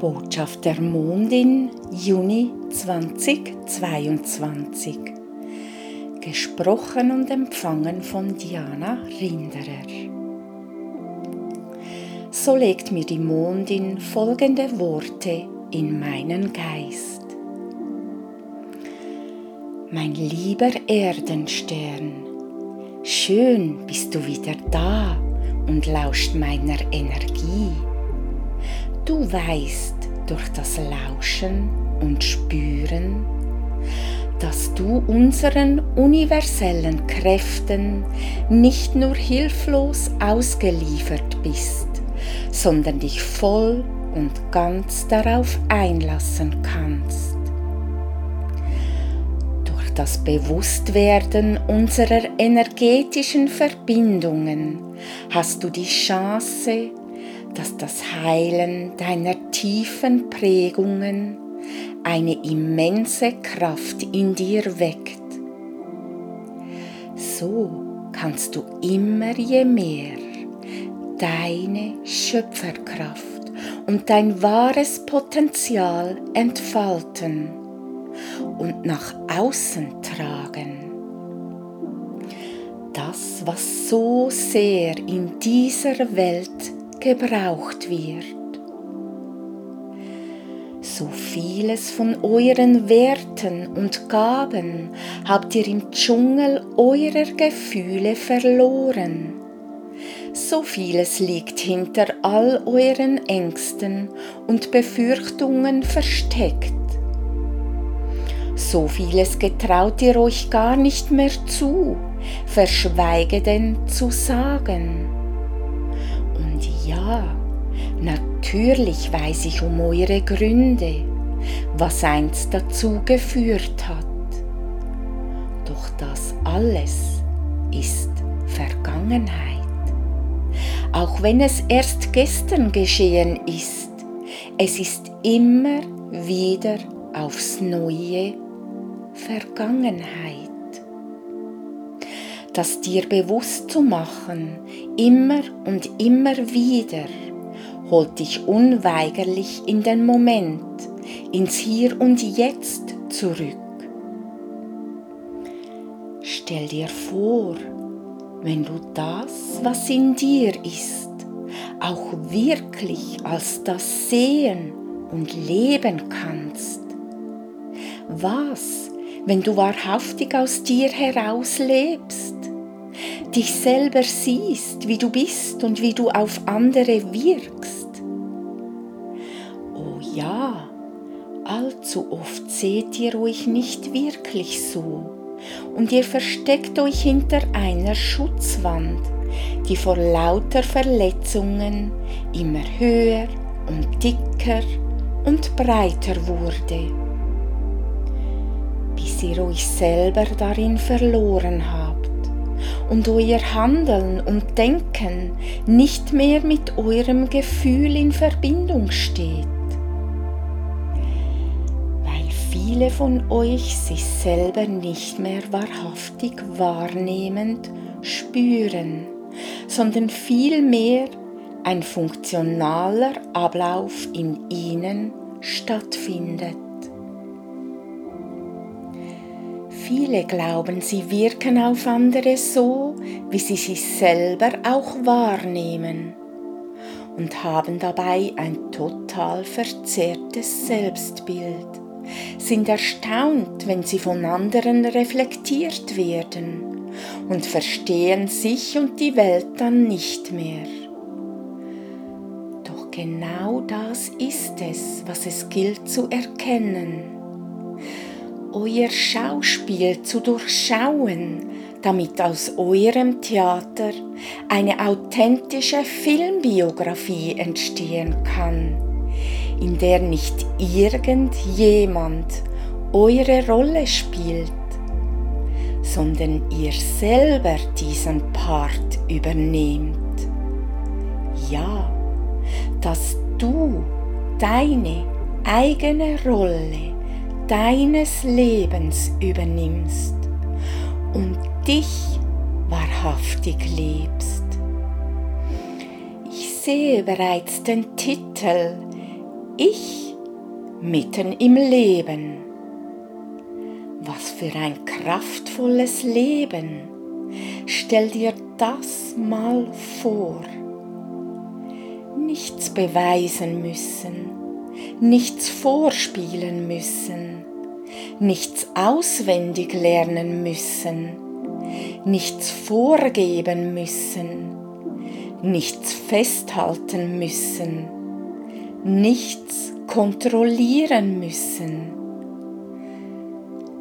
Botschaft der Mondin Juni 2022. Gesprochen und empfangen von Diana Rinderer. So legt mir die Mondin folgende Worte in meinen Geist. Mein lieber Erdenstern, schön bist du wieder da und lauscht meiner Energie. Du weißt durch das Lauschen und Spüren, dass du unseren universellen Kräften nicht nur hilflos ausgeliefert bist, sondern dich voll und ganz darauf einlassen kannst. Durch das Bewusstwerden unserer energetischen Verbindungen hast du die Chance, dass das Heilen deiner tiefen Prägungen eine immense Kraft in dir weckt. So kannst du immer je mehr deine Schöpferkraft und dein wahres Potenzial entfalten und nach außen tragen. Das, was so sehr in dieser Welt gebraucht wird. So vieles von euren Werten und Gaben habt ihr im Dschungel eurer Gefühle verloren. So vieles liegt hinter all euren Ängsten und Befürchtungen versteckt. So vieles getraut ihr euch gar nicht mehr zu, verschweige denn zu sagen. Ja, natürlich weiß ich um eure Gründe, was einst dazu geführt hat. Doch das alles ist Vergangenheit. Auch wenn es erst gestern geschehen ist, es ist immer wieder aufs neue Vergangenheit das dir bewusst zu machen, immer und immer wieder, holt dich unweigerlich in den Moment, ins Hier und Jetzt zurück. Stell dir vor, wenn du das, was in dir ist, auch wirklich als das sehen und leben kannst. Was, wenn du wahrhaftig aus dir heraus lebst? dich selber siehst, wie du bist und wie du auf andere wirkst. Oh ja, allzu oft seht ihr euch nicht wirklich so und ihr versteckt euch hinter einer Schutzwand, die vor lauter Verletzungen immer höher und dicker und breiter wurde, ihr euch selber darin verloren habt und euer Handeln und Denken nicht mehr mit eurem Gefühl in Verbindung steht. Weil viele von euch sich selber nicht mehr wahrhaftig wahrnehmend spüren, sondern vielmehr ein funktionaler Ablauf in ihnen stattfindet. Viele glauben, sie wirken auf andere so, wie sie sich selber auch wahrnehmen und haben dabei ein total verzerrtes Selbstbild, sind erstaunt, wenn sie von anderen reflektiert werden und verstehen sich und die Welt dann nicht mehr. Doch genau das ist es, was es gilt zu erkennen euer Schauspiel zu durchschauen, damit aus eurem Theater eine authentische Filmbiografie entstehen kann, in der nicht irgendjemand eure Rolle spielt, sondern ihr selber diesen Part übernehmt. Ja, dass du deine eigene Rolle deines Lebens übernimmst und dich wahrhaftig lebst. Ich sehe bereits den Titel ich mitten im Leben. Was für ein kraftvolles Leben. Stell dir das mal vor. Nichts beweisen müssen, nichts vorspielen müssen, nichts auswendig lernen müssen, nichts vorgeben müssen, nichts festhalten müssen, nichts kontrollieren müssen,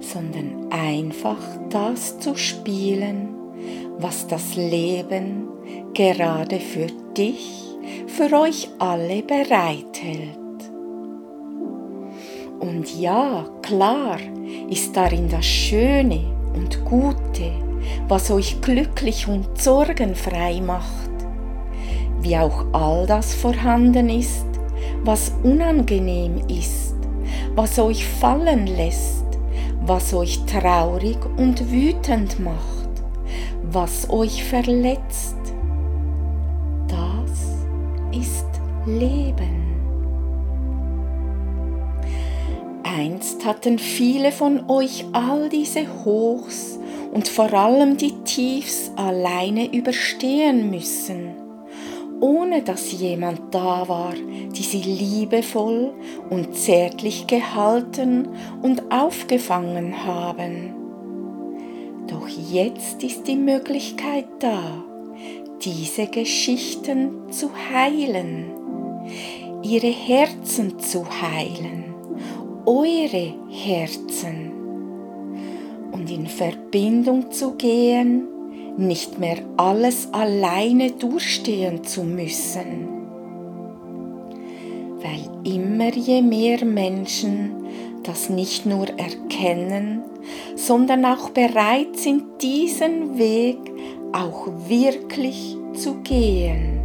sondern einfach das zu spielen, was das Leben gerade für dich, für euch alle bereithält. Und ja, klar ist darin das Schöne und Gute, was euch glücklich und sorgenfrei macht, wie auch all das vorhanden ist, was unangenehm ist, was euch fallen lässt, was euch traurig und wütend macht, was euch verletzt. Das ist Leben. Einst hatten viele von euch all diese Hochs und vor allem die Tiefs alleine überstehen müssen, ohne dass jemand da war, die sie liebevoll und zärtlich gehalten und aufgefangen haben. Doch jetzt ist die Möglichkeit da, diese Geschichten zu heilen, ihre Herzen zu heilen eure Herzen und in Verbindung zu gehen, nicht mehr alles alleine durchstehen zu müssen. Weil immer je mehr Menschen das nicht nur erkennen, sondern auch bereit sind, diesen Weg auch wirklich zu gehen.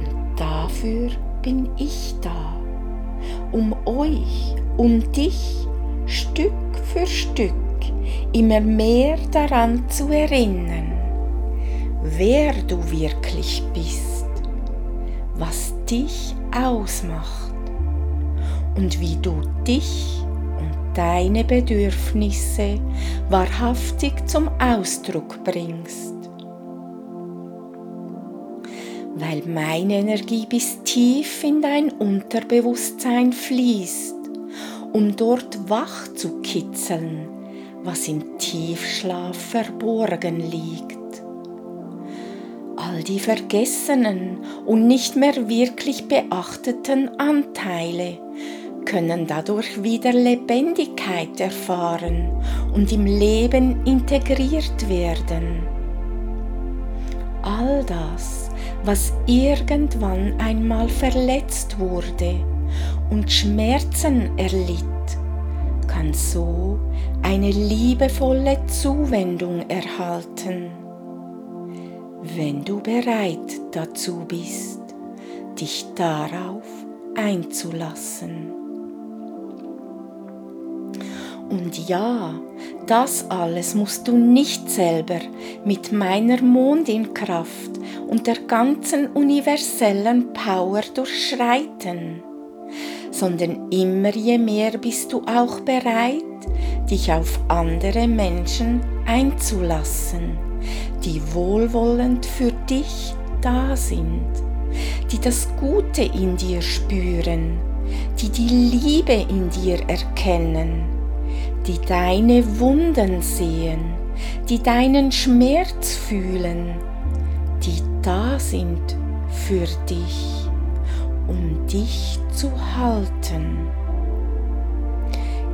Und dafür bin ich da um euch, um dich Stück für Stück immer mehr daran zu erinnern, wer du wirklich bist, was dich ausmacht und wie du dich und deine Bedürfnisse wahrhaftig zum Ausdruck bringst weil meine Energie bis tief in dein Unterbewusstsein fließt, um dort wach zu kitzeln, was im Tiefschlaf verborgen liegt. All die vergessenen und nicht mehr wirklich beachteten Anteile können dadurch wieder Lebendigkeit erfahren und im Leben integriert werden. All das was irgendwann einmal verletzt wurde und Schmerzen erlitt, kann so eine liebevolle Zuwendung erhalten, wenn du bereit dazu bist, dich darauf einzulassen. Und ja, das alles musst du nicht selber mit meiner Mondinkraft und der ganzen universellen Power durchschreiten, sondern immer je mehr bist du auch bereit, dich auf andere Menschen einzulassen, die wohlwollend für dich da sind, die das Gute in dir spüren, die die Liebe in dir erkennen die deine Wunden sehen, die deinen Schmerz fühlen, die da sind für dich, um dich zu halten.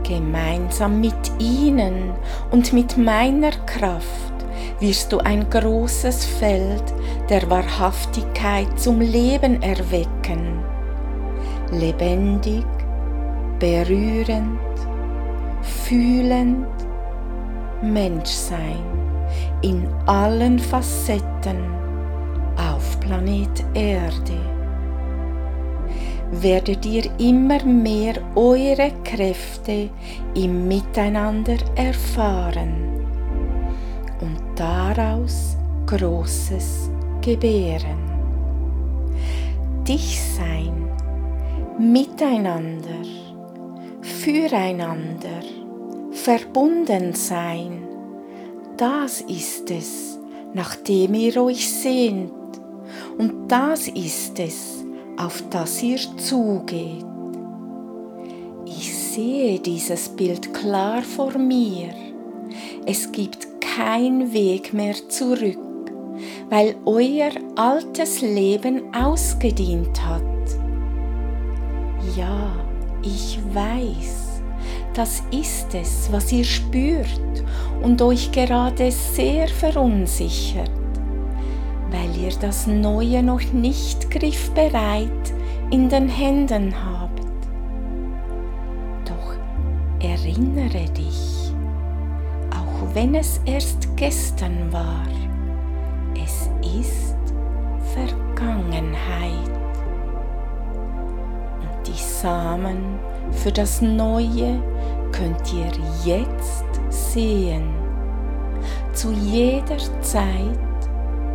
Gemeinsam mit ihnen und mit meiner Kraft wirst du ein großes Feld der Wahrhaftigkeit zum Leben erwecken, lebendig, berührend, fühlend Menschsein in allen Facetten auf Planet Erde. Werdet ihr immer mehr eure Kräfte im Miteinander erfahren und daraus Großes gebären. Dich sein miteinander, füreinander, verbunden sein. Das ist es, nach dem ihr euch sehnt. Und das ist es, auf das ihr zugeht. Ich sehe dieses Bild klar vor mir. Es gibt kein Weg mehr zurück, weil euer altes Leben ausgedient hat. Ja, ich weiß, das ist es, was ihr spürt und euch gerade sehr verunsichert, weil ihr das Neue noch nicht griffbereit in den Händen habt. Doch erinnere dich, auch wenn es erst gestern war, es ist Vergangenheit die Samen für das Neue könnt ihr jetzt sehen, zu jeder Zeit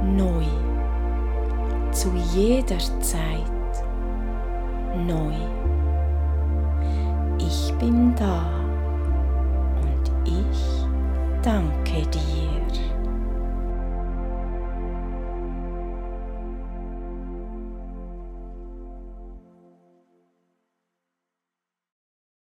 neu, zu jeder Zeit neu. Ich bin da und ich danke dir.